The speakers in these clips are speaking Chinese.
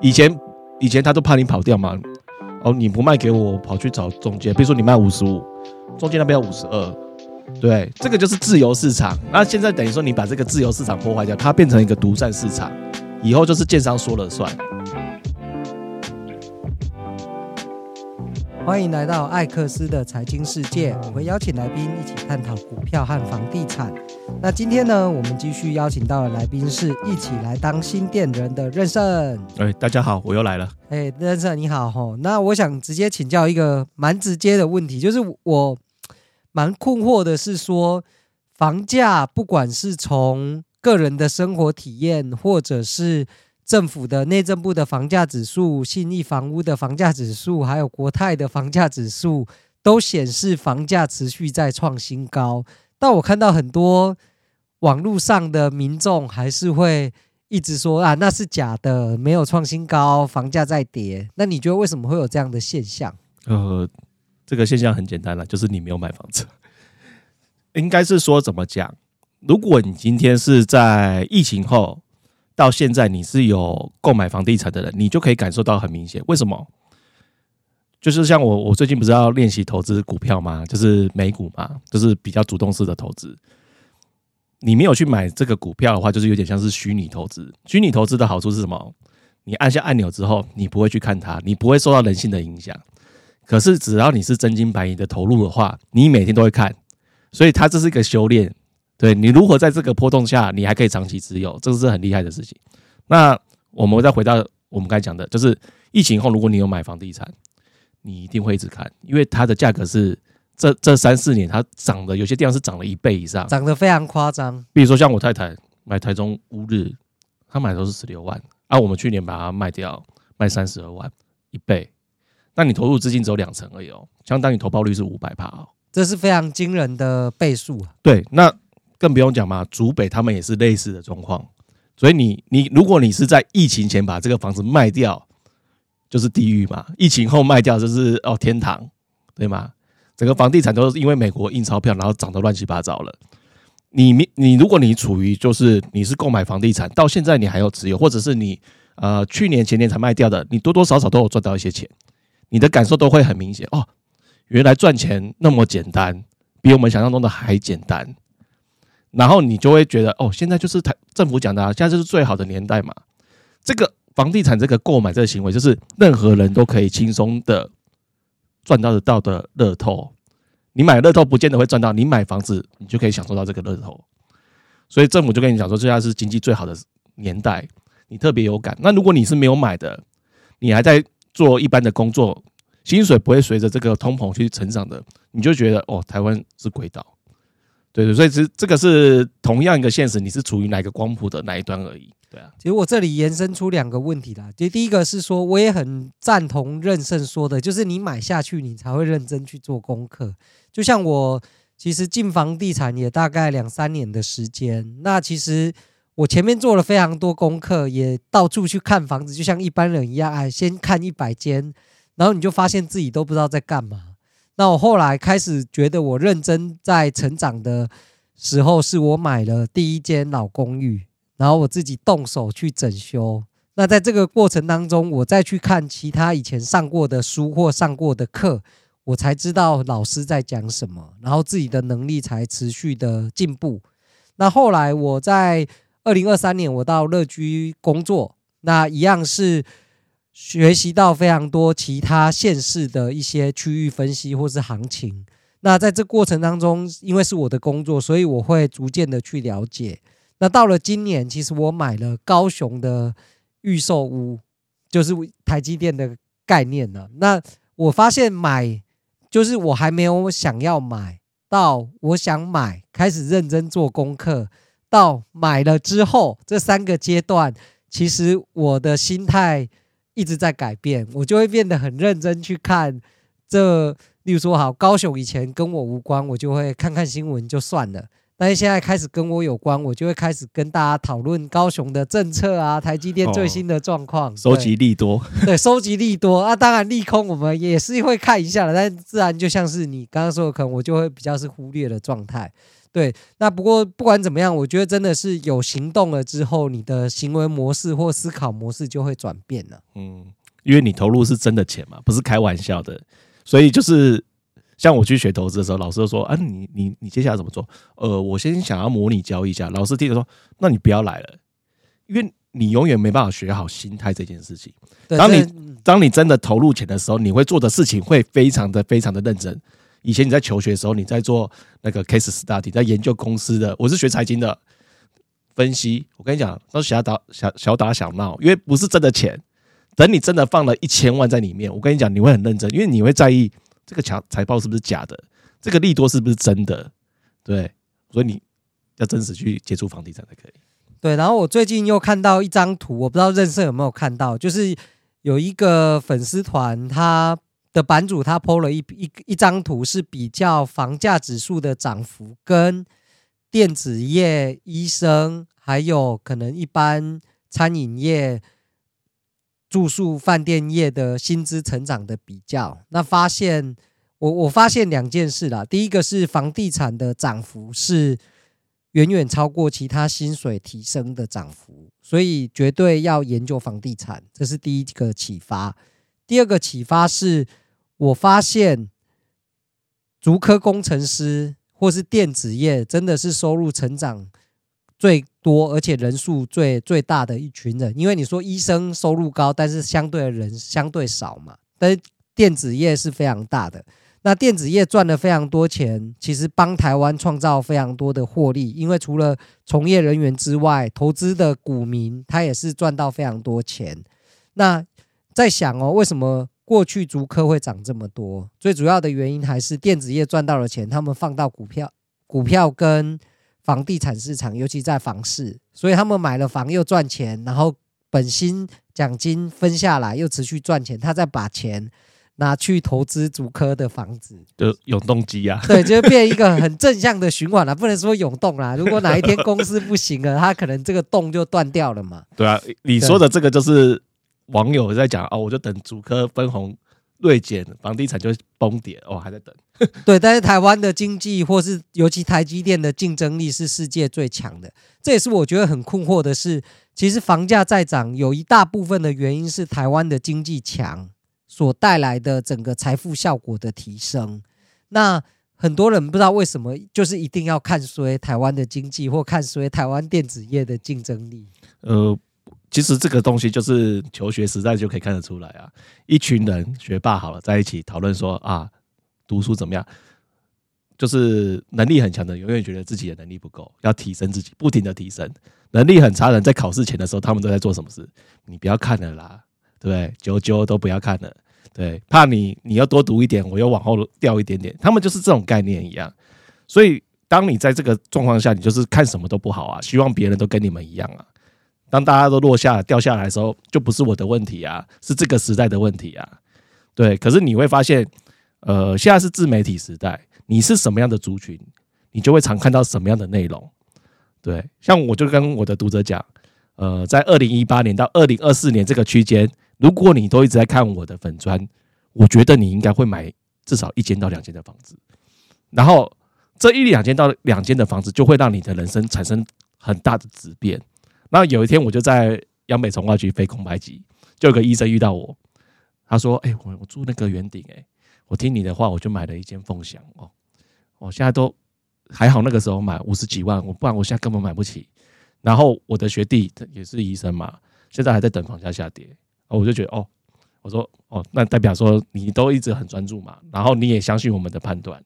以前以前他都怕你跑掉嘛，哦，你不卖给我，我跑去找中介，比如说你卖五十五，中介那边要五十二，对，这个就是自由市场。那现在等于说你把这个自由市场破坏掉，它变成一个独占市场，以后就是建商说了算。欢迎来到艾克斯的财经世界，我会邀请来宾一起探讨股票和房地产。那今天呢，我们继续邀请到的来宾是一起来当新店人的任胜。哎，大家好，我又来了。哎，任胜你好吼，那我想直接请教一个蛮直接的问题，就是我蛮困惑的是说，房价不管是从个人的生活体验，或者是政府的内政部的房价指数、信义房屋的房价指数，还有国泰的房价指数，都显示房价持续在创新高。但我看到很多网络上的民众还是会一直说啊，那是假的，没有创新高，房价在跌。那你觉得为什么会有这样的现象？呃，这个现象很简单了，就是你没有买房子。应该是说怎么讲？如果你今天是在疫情后。到现在你是有购买房地产的人，你就可以感受到很明显。为什么？就是像我，我最近不是要练习投资股票吗？就是美股嘛，就是比较主动式的投资。你没有去买这个股票的话，就是有点像是虚拟投资。虚拟投资的好处是什么？你按下按钮之后，你不会去看它，你不会受到人性的影响。可是只要你是真金白银的投入的话，你每天都会看，所以它这是一个修炼。对，你如何在这个波动下，你还可以长期持有，这是很厉害的事情。那我们再回到我们刚才讲的，就是疫情后，如果你有买房地产，你一定会一直看，因为它的价格是这这三四年它涨的，有些地方是涨了一倍以上，涨得非常夸张。比如说像我太太买台中乌日，她买的都是十六万，啊，我们去年把它卖掉，卖三十二万，一倍。那你投入资金只有两成而已哦，相当于投报率是五百趴哦，这是非常惊人的倍数。对，那。更不用讲嘛，竹北他们也是类似的状况，所以你你如果你是在疫情前把这个房子卖掉，就是地狱嘛；疫情后卖掉就是哦天堂，对吗？整个房地产都是因为美国印钞票，然后涨得乱七八糟了。你你如果你处于就是你是购买房地产到现在你还有持有，或者是你呃去年前年才卖掉的，你多多少少都有赚到一些钱，你的感受都会很明显哦。原来赚钱那么简单，比我们想象中的还简单。然后你就会觉得哦，现在就是台政府讲的啊，现在就是最好的年代嘛。这个房地产这个购买这个行为，就是任何人都可以轻松的赚到得到的乐透。你买乐透不见得会赚到，你买房子你就可以享受到这个乐透。所以政府就跟你讲说，现在是经济最好的年代，你特别有感。那如果你是没有买的，你还在做一般的工作，薪水不会随着这个通膨去成长的，你就觉得哦，台湾是鬼岛。对对，所以这这个是同样一个现实，你是处于哪个光谱的哪一端而已。对啊，其实我这里延伸出两个问题啦。就第一个是说，我也很赞同任盛说的，就是你买下去，你才会认真去做功课。就像我其实进房地产也大概两三年的时间，那其实我前面做了非常多功课，也到处去看房子，就像一般人一样，哎，先看一百间，然后你就发现自己都不知道在干嘛。那我后来开始觉得，我认真在成长的时候，是我买了第一间老公寓，然后我自己动手去整修。那在这个过程当中，我再去看其他以前上过的书或上过的课，我才知道老师在讲什么，然后自己的能力才持续的进步。那后来我在二零二三年，我到乐居工作，那一样是。学习到非常多其他县市的一些区域分析或是行情。那在这过程当中，因为是我的工作，所以我会逐渐的去了解。那到了今年，其实我买了高雄的预售屋，就是台积电的概念了。那我发现买，就是我还没有想要买到，我想买，开始认真做功课，到买了之后，这三个阶段，其实我的心态。一直在改变，我就会变得很认真去看这。例如说，好，高雄以前跟我无关，我就会看看新闻就算了。但是现在开始跟我有关，我就会开始跟大家讨论高雄的政策啊，台积电最新的状况，收集利多。对，收集利多啊，当然利空我们也是会看一下的，但自然就像是你刚刚说的，可能我就会比较是忽略的状态。对，那不过不管怎么样，我觉得真的是有行动了之后，你的行为模式或思考模式就会转变了。嗯，因为你投入是真的钱嘛，不是开玩笑的，所以就是像我去学投资的时候，老师就说啊，你你你接下来怎么做？呃，我先想要模拟交易一下。老师听着说，那你不要来了，因为你永远没办法学好心态这件事情。当你当你真的投入钱的时候，你会做的事情会非常的非常的认真。以前你在求学的时候，你在做那个 case study，在研究公司的。我是学财经的分析，我跟你讲，都是小打小小打小闹，因为不是真的钱。等你真的放了一千万在里面，我跟你讲，你会很认真，因为你会在意这个财财报是不是假的，这个利多是不是真的，对，所以你要真实去接触房地产才可以。对，然后我最近又看到一张图，我不知道认识有没有看到，就是有一个粉丝团，他。的版主他 PO 了一一一张图，是比较房价指数的涨幅跟电子业、医生，还有可能一般餐饮业、住宿饭店业的薪资成长的比较。那发现我我发现两件事啦，第一个是房地产的涨幅是远远超过其他薪水提升的涨幅，所以绝对要研究房地产，这是第一个启发。第二个启发是。我发现，竹科工程师或是电子业，真的是收入成长最多，而且人数最最大的一群人。因为你说医生收入高，但是相对的人相对少嘛。但是电子业是非常大的，那电子业赚了非常多钱，其实帮台湾创造非常多的获利。因为除了从业人员之外，投资的股民他也是赚到非常多钱。那在想哦，为什么？过去竹科会涨这么多，最主要的原因还是电子业赚到了钱，他们放到股票、股票跟房地产市场，尤其在房市，所以他们买了房又赚钱，然后本薪奖金分下来又持续赚钱，他再把钱拿去投资竹科的房子，就永动机啊，对，就变一个很正向的循环了，不能说永动啦。如果哪一天公司不行了，他可能这个洞就断掉了嘛。对啊，你说的这个就是。网友在讲哦，我就等竹科分红锐减，房地产就崩跌哦，还在等。对，但是台湾的经济或是尤其台积电的竞争力是世界最强的，这也是我觉得很困惑的是，其实房价在涨，有一大部分的原因是台湾的经济强所带来的整个财富效果的提升。那很多人不知道为什么，就是一定要看衰台湾的经济或看衰台湾电子业的竞争力。呃。其实这个东西就是求学时代就可以看得出来啊，一群人学霸好了在一起讨论说啊，读书怎么样？就是能力很强的永远觉得自己的能力不够，要提升自己，不停的提升。能力很差的人在考试前的时候，他们都在做什么事？你不要看了啦，对不对？九九都不要看了，对，怕你你要多读一点，我又往后掉一点点。他们就是这种概念一样。所以当你在这个状况下，你就是看什么都不好啊，希望别人都跟你们一样啊。当大家都落下掉下来的时候，就不是我的问题啊，是这个时代的问题啊。对，可是你会发现，呃，现在是自媒体时代，你是什么样的族群，你就会常看到什么样的内容。对，像我就跟我的读者讲，呃，在二零一八年到二零二四年这个区间，如果你都一直在看我的粉砖，我觉得你应该会买至少一间到两间的房子，然后这一两间到两间的房子，就会让你的人生产生很大的质变。那有一天，我就在央美重划区飞空白机，就有个医生遇到我，他说：“哎，我我住那个圆顶，哎，我听你的话，我就买了一间凤翔哦，我现在都还好，那个时候买五十几万，我不然我现在根本买不起。然后我的学弟也是医生嘛，现在还在等房价下跌，我就觉得哦，我说哦，那代表说你都一直很专注嘛，然后你也相信我们的判断，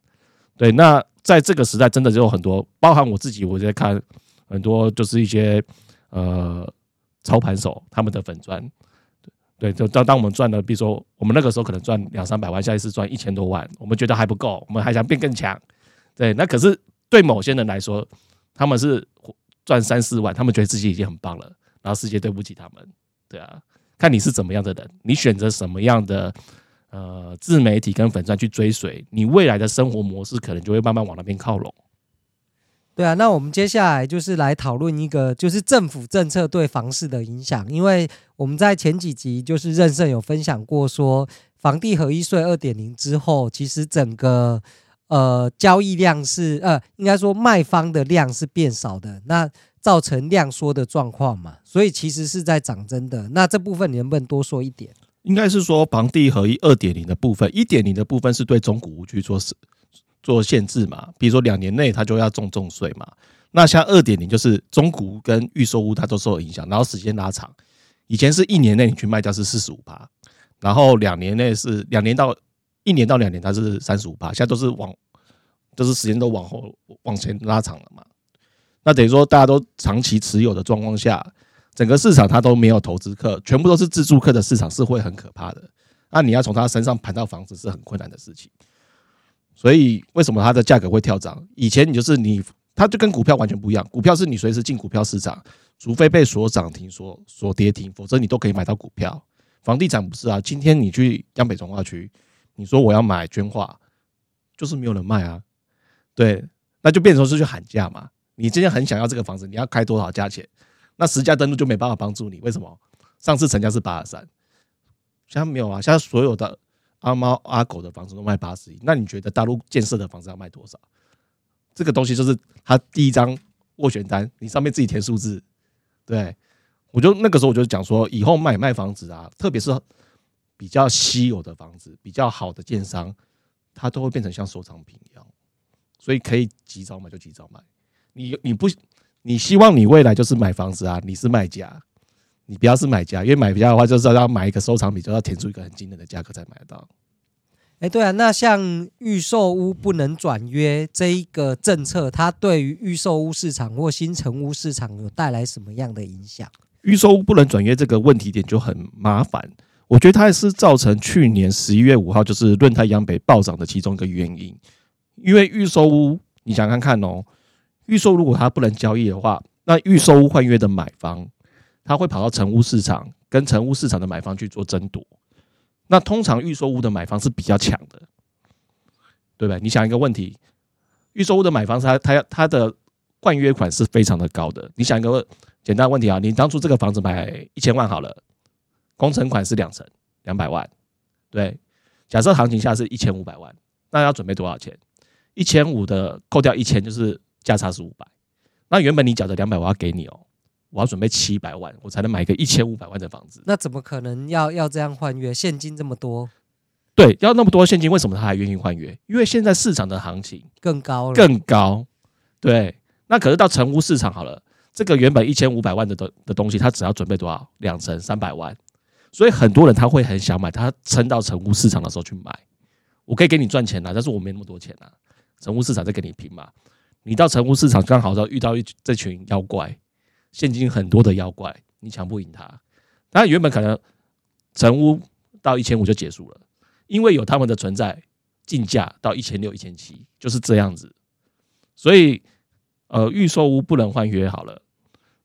对。那在这个时代，真的就有很多，包含我自己，我在看很多，就是一些。呃，操盘手他们的粉专，对，就当当我们赚了，比如说我们那个时候可能赚两三百万，下一次赚一千多万，我们觉得还不够，我们还想变更强，对，那可是对某些人来说，他们是赚三四万，他们觉得自己已经很棒了，然后世界对不起他们，对啊，看你是怎么样的人，你选择什么样的呃自媒体跟粉钻去追随，你未来的生活模式可能就会慢慢往那边靠拢。对啊，那我们接下来就是来讨论一个，就是政府政策对房市的影响。因为我们在前几集就是任胜有分享过，说房地合一税二点零之后，其实整个呃交易量是呃应该说卖方的量是变少的，那造成量缩的状况嘛，所以其实是在涨增的。那这部分你能不能多说一点？应该是说房地合一二点零的部分，一点零的部分是对中古屋去做做限制嘛，比如说两年内它就要重重税嘛。那像二点零就是中古跟预售屋它都受影响，然后时间拉长，以前是一年内你去卖掉是四十五趴，然后两年内是两年到一年到两年它是三十五趴，现在都是往都、就是时间都往后往前拉长了嘛。那等于说大家都长期持有的状况下，整个市场它都没有投资客，全部都是自住客的市场是会很可怕的。那你要从他身上盘到房子是很困难的事情。所以为什么它的价格会跳涨？以前你就是你。它就跟股票完全不一样，股票是你随时进股票市场，除非被锁涨停、锁锁跌停，否则你都可以买到股票。房地产不是啊，今天你去江北从化区，你说我要买绢化，就是没有人卖啊。对，那就变成是去喊价嘛。你今天很想要这个房子，你要开多少价钱？那实价登录就没办法帮助你。为什么？上次成交是八十三，现在没有啊。现在所有的阿猫阿狗的房子都卖八十亿，那你觉得大陆建设的房子要卖多少？这个东西就是他第一张斡旋单，你上面自己填数字。对，我就那个时候我就讲说，以后买卖房子啊，特别是比较稀有的房子，比较好的建商，它都会变成像收藏品一样，所以可以及早买就及早买。你你不你希望你未来就是买房子啊，你是卖家，你不要是买家，因为买家的话就是要买一个收藏品，就要填出一个很惊人的价格才买得到。哎，对啊，那像预售屋不能转约这一个政策，它对于预售屋市场或新城屋市场有带来什么样的影响？预售屋不能转约这个问题点就很麻烦，我觉得它也是造成去年十一月五号就是润泰央北暴涨的其中一个原因。因为预售屋，你想看看哦，预售如果它不能交易的话，那预售屋换约的买方，他会跑到成屋市场跟成屋市场的买方去做争夺。那通常预售屋的买方是比较强的，对不对？你想一个问题，预售屋的买方他他他的换约款是非常的高的。你想一个简单问题啊，你当初这个房子买一千万好了，工程款是两成两百万，对。假设行情下是一千五百万，那要准备多少钱？一千五的扣掉一千，就是价差是五百。那原本你缴的两百，我要给你哦。我要准备七百万，我才能买一个一千五百万的房子。那怎么可能要要这样换约？现金这么多，对，要那么多现金，为什么他还愿意换约？因为现在市场的行情更高了，更高。对，那可是到成屋市场好了，这个原本一千五百万的的的东西，他只要准备多少？两成三百万。所以很多人他会很想买，他撑到成屋市场的时候去买。我可以给你赚钱啊，但是我没那么多钱啊。成屋市场再跟你拼嘛。你到成屋市场刚好要遇到一这群妖怪。现金很多的妖怪，你抢不赢他。他原本可能成屋到一千五就结束了，因为有他们的存在，进价到一千六、一千七就是这样子。所以，呃，预售屋不能换约好了，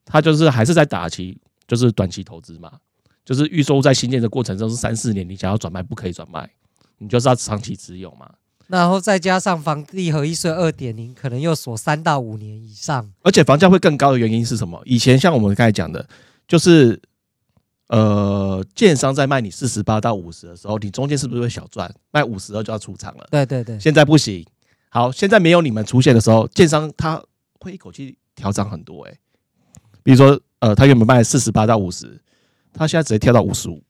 他就是还是在打期，就是短期投资嘛。就是预售屋在新建的过程中是三四年，你想要转卖不可以转卖，你就是要长期持有嘛。然后再加上房地合一税二点零，可能又锁三到五年以上，而且房价会更高的原因是什么？以前像我们刚才讲的，就是呃，建商在卖你四十八到五十的时候，你中间是不是会小赚？卖五十二就要出场了。对对对，现在不行。好，现在没有你们出现的时候，建商他会一口气调涨很多诶、欸。比如说呃，他原本卖四十八到五十，他现在直接跳到五十五。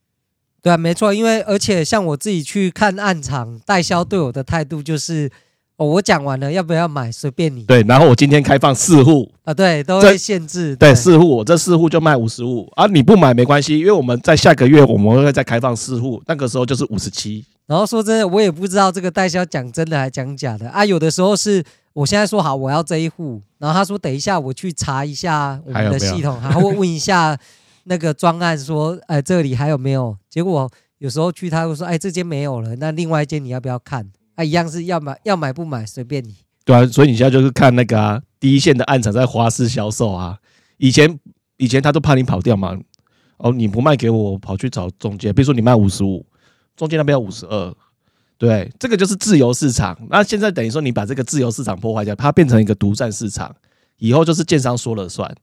对啊，没错，因为而且像我自己去看暗场，代销对我的态度就是，哦，我讲完了，要不要买随便你。对，然后我今天开放四户啊，对，都会限制。对，四户，我这四户就卖五十五啊，你不买没关系，因为我们在下个月我们会再开放四户，那个时候就是五十七。然后说真的，我也不知道这个代销讲真的还讲假的啊，有的时候是我现在说好我要这一户，然后他说等一下我去查一下我们的系统，还会问一下。那个专案说，哎，这里还有没有？结果有时候去，他会说，哎，这间没有了，那另外一间你要不要看？啊，一样是要买，要买不买随便你。对啊，所以你现在就是看那个啊，第一线的案场在花式销售啊。以前以前他都怕你跑掉嘛，哦，你不卖给我，我跑去找中介，比如说你卖五十五，中介那边要五十二，对，这个就是自由市场。那现在等于说你把这个自由市场破坏掉，它变成一个独占市场，以后就是建商说了算。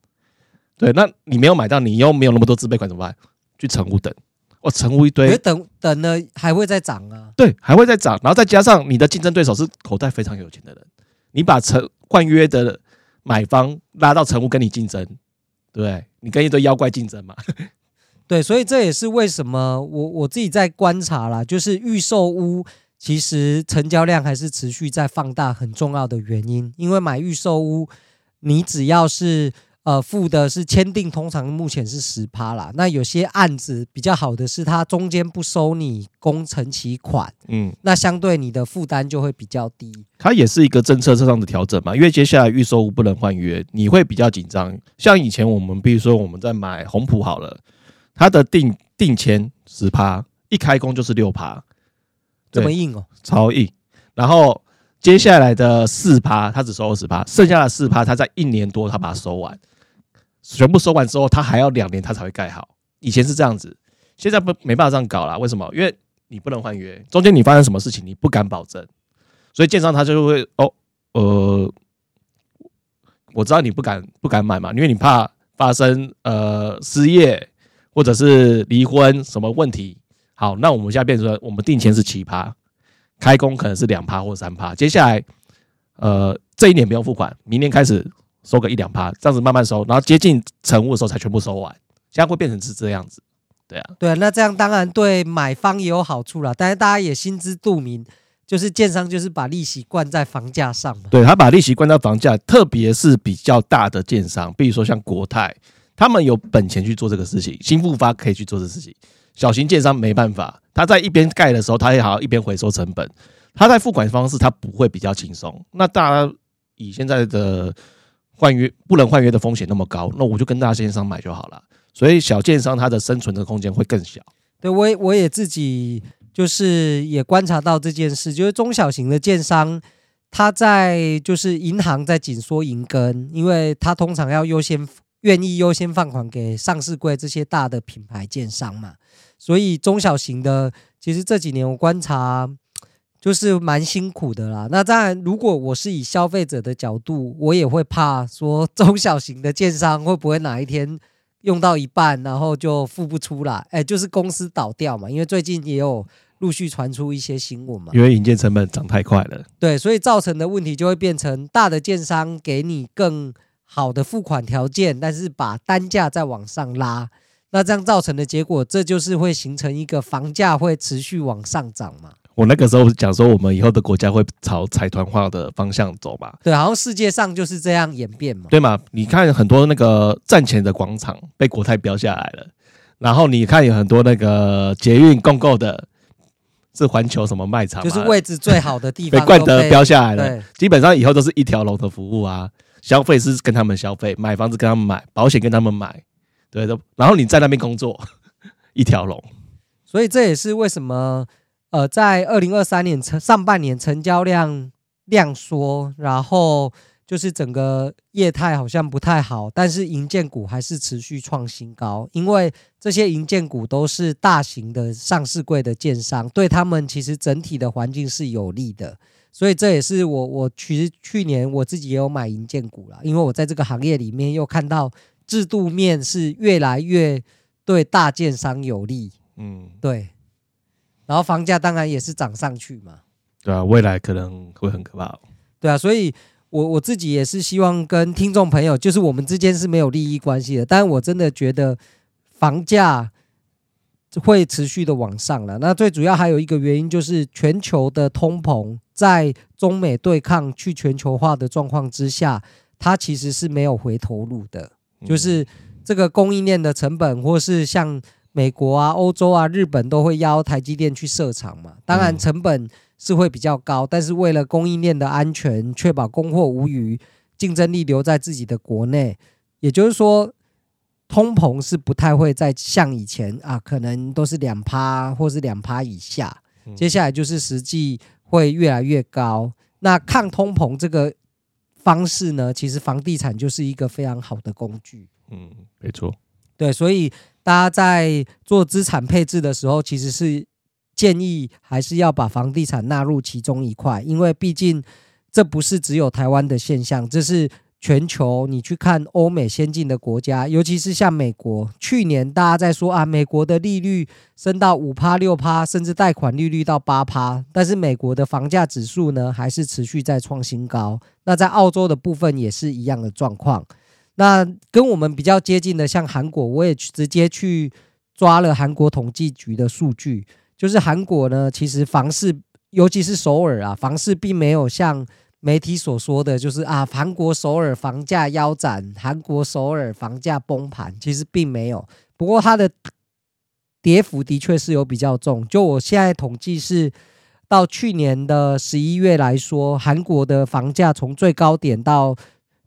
对，那你没有买到，你又没有那么多自备款怎么办？去成屋等，哦，成屋一堆，等等呢还会再涨啊？对，还会再涨，然后再加上你的竞争对手是口袋非常有钱的人，你把成换约的买方拉到成屋跟你竞争，对，你跟一堆妖怪竞争嘛？对，所以这也是为什么我我自己在观察啦，就是预售屋其实成交量还是持续在放大，很重要的原因，因为买预售屋，你只要是。呃，付的是签订，通常目前是十趴啦。那有些案子比较好的是，它中间不收你工程期款，嗯，那相对你的负担就会比较低。它也是一个政策上的调整嘛，因为接下来预售屋不能换约，你会比较紧张。像以前我们，比如说我们在买红普好了，它的定定签十趴，一开工就是六趴，这么硬哦，超硬。然后接下来的四趴，他只收二十趴，剩下的四趴，他在一年多，他把它收完。全部收完之后，他还要两年他才会盖好。以前是这样子，现在不没办法这样搞了。为什么？因为你不能换约，中间你发生什么事情你不敢保证，所以建商他就会哦呃，我知道你不敢不敢买嘛，因为你怕发生呃失业或者是离婚什么问题。好，那我们现在变成我们定签是七趴，开工可能是两趴或三趴。接下来呃这一年不用付款，明年开始。收个一两趴，这样子慢慢收，然后接近成屋的时候才全部收完，现在会变成是这样子，对啊，对啊，那这样当然对买方也有好处啦，但是大家也心知肚明，就是建商就是把利息灌在房价上嘛，对，他把利息灌到房价，特别是比较大的建商，比如说像国泰，他们有本钱去做这个事情，新复发可以去做这个事情，小型建商没办法，他在一边盖的时候，他也好一边回收成本，他在付款方式他不会比较轻松，那大家以现在的。换约不能换约的风险那么高，那我就跟大建商买就好了。所以小建商它的生存的空间会更小。对，我也我也自己就是也观察到这件事，就是中小型的建商，他在就是银行在紧缩银根，因为他通常要优先愿意优先放款给上市柜这些大的品牌建商嘛，所以中小型的其实这几年我观察。就是蛮辛苦的啦。那当然，如果我是以消费者的角度，我也会怕说中小型的建商会不会哪一天用到一半，然后就付不出来，哎，就是公司倒掉嘛。因为最近也有陆续传出一些新闻嘛。因为引建成本涨太快了。对，所以造成的问题就会变成大的建商给你更好的付款条件，但是把单价再往上拉。那这样造成的结果，这就是会形成一个房价会持续往上涨嘛。我那个时候讲说，我们以后的国家会朝财团化的方向走嘛？对，好像世界上就是这样演变嘛。对嘛？你看很多那个赚钱的广场被国泰标下来了，然后你看有很多那个捷运共购的，是环球什么卖场，就是位置最好的地方被冠德标下来了。基本上以后都是一条龙的服务啊，消费是跟他们消费，买房子跟他们买，保险跟他们买，对的。然后你在那边工作，一条龙。所以这也是为什么。呃，在二零二三年成上半年成交量量缩，然后就是整个业态好像不太好，但是银建股还是持续创新高，因为这些银建股都是大型的上市柜的建商，对他们其实整体的环境是有利的，所以这也是我我其实去年我自己也有买银建股了，因为我在这个行业里面又看到制度面是越来越对大建商有利，嗯，对。然后房价当然也是涨上去嘛，对啊，未来可能会很可怕。对啊，所以我我自己也是希望跟听众朋友，就是我们之间是没有利益关系的，但是我真的觉得房价会持续的往上了。那最主要还有一个原因就是全球的通膨，在中美对抗去全球化的状况之下，它其实是没有回头路的，就是这个供应链的成本，或是像。美国啊、欧洲啊、日本都会邀台积电去设厂嘛，当然成本是会比较高，但是为了供应链的安全，确保供货无虞，竞争力留在自己的国内，也就是说，通膨是不太会再像以前啊，可能都是两趴或是两趴以下，接下来就是实际会越来越高。那抗通膨这个方式呢，其实房地产就是一个非常好的工具。嗯，没错。对，所以。大家在做资产配置的时候，其实是建议还是要把房地产纳入其中一块，因为毕竟这不是只有台湾的现象，这是全球，你去看欧美先进的国家，尤其是像美国，去年大家在说啊，美国的利率升到五趴六趴，甚至贷款利率到八趴，但是美国的房价指数呢，还是持续在创新高。那在澳洲的部分也是一样的状况。那跟我们比较接近的，像韩国，我也直接去抓了韩国统计局的数据，就是韩国呢，其实房市，尤其是首尔啊，房市并没有像。媒体所说的就是啊，韩国首尔房价腰斩，韩国首尔房价崩盘，其实并没有。不过它的跌幅的确是有比较重。就我现在统计是，到去年的十一月来说，韩国的房价从最高点到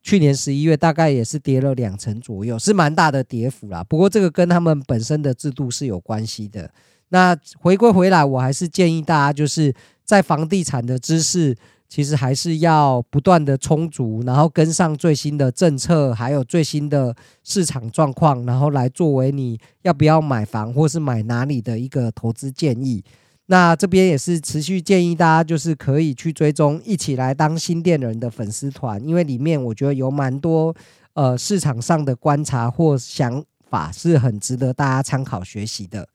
去年十一月，大概也是跌了两成左右，是蛮大的跌幅啦。不过这个跟他们本身的制度是有关系的。那回归回来，我还是建议大家就是在房地产的知识。其实还是要不断的充足，然后跟上最新的政策，还有最新的市场状况，然后来作为你要不要买房或是买哪里的一个投资建议。那这边也是持续建议大家，就是可以去追踪，一起来当新店人的粉丝团，因为里面我觉得有蛮多呃市场上的观察或想法是很值得大家参考学习的。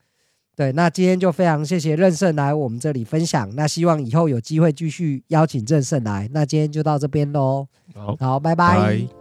对，那今天就非常谢谢任胜来我们这里分享。那希望以后有机会继续邀请任胜来。那今天就到这边喽。好，好，拜拜。拜拜。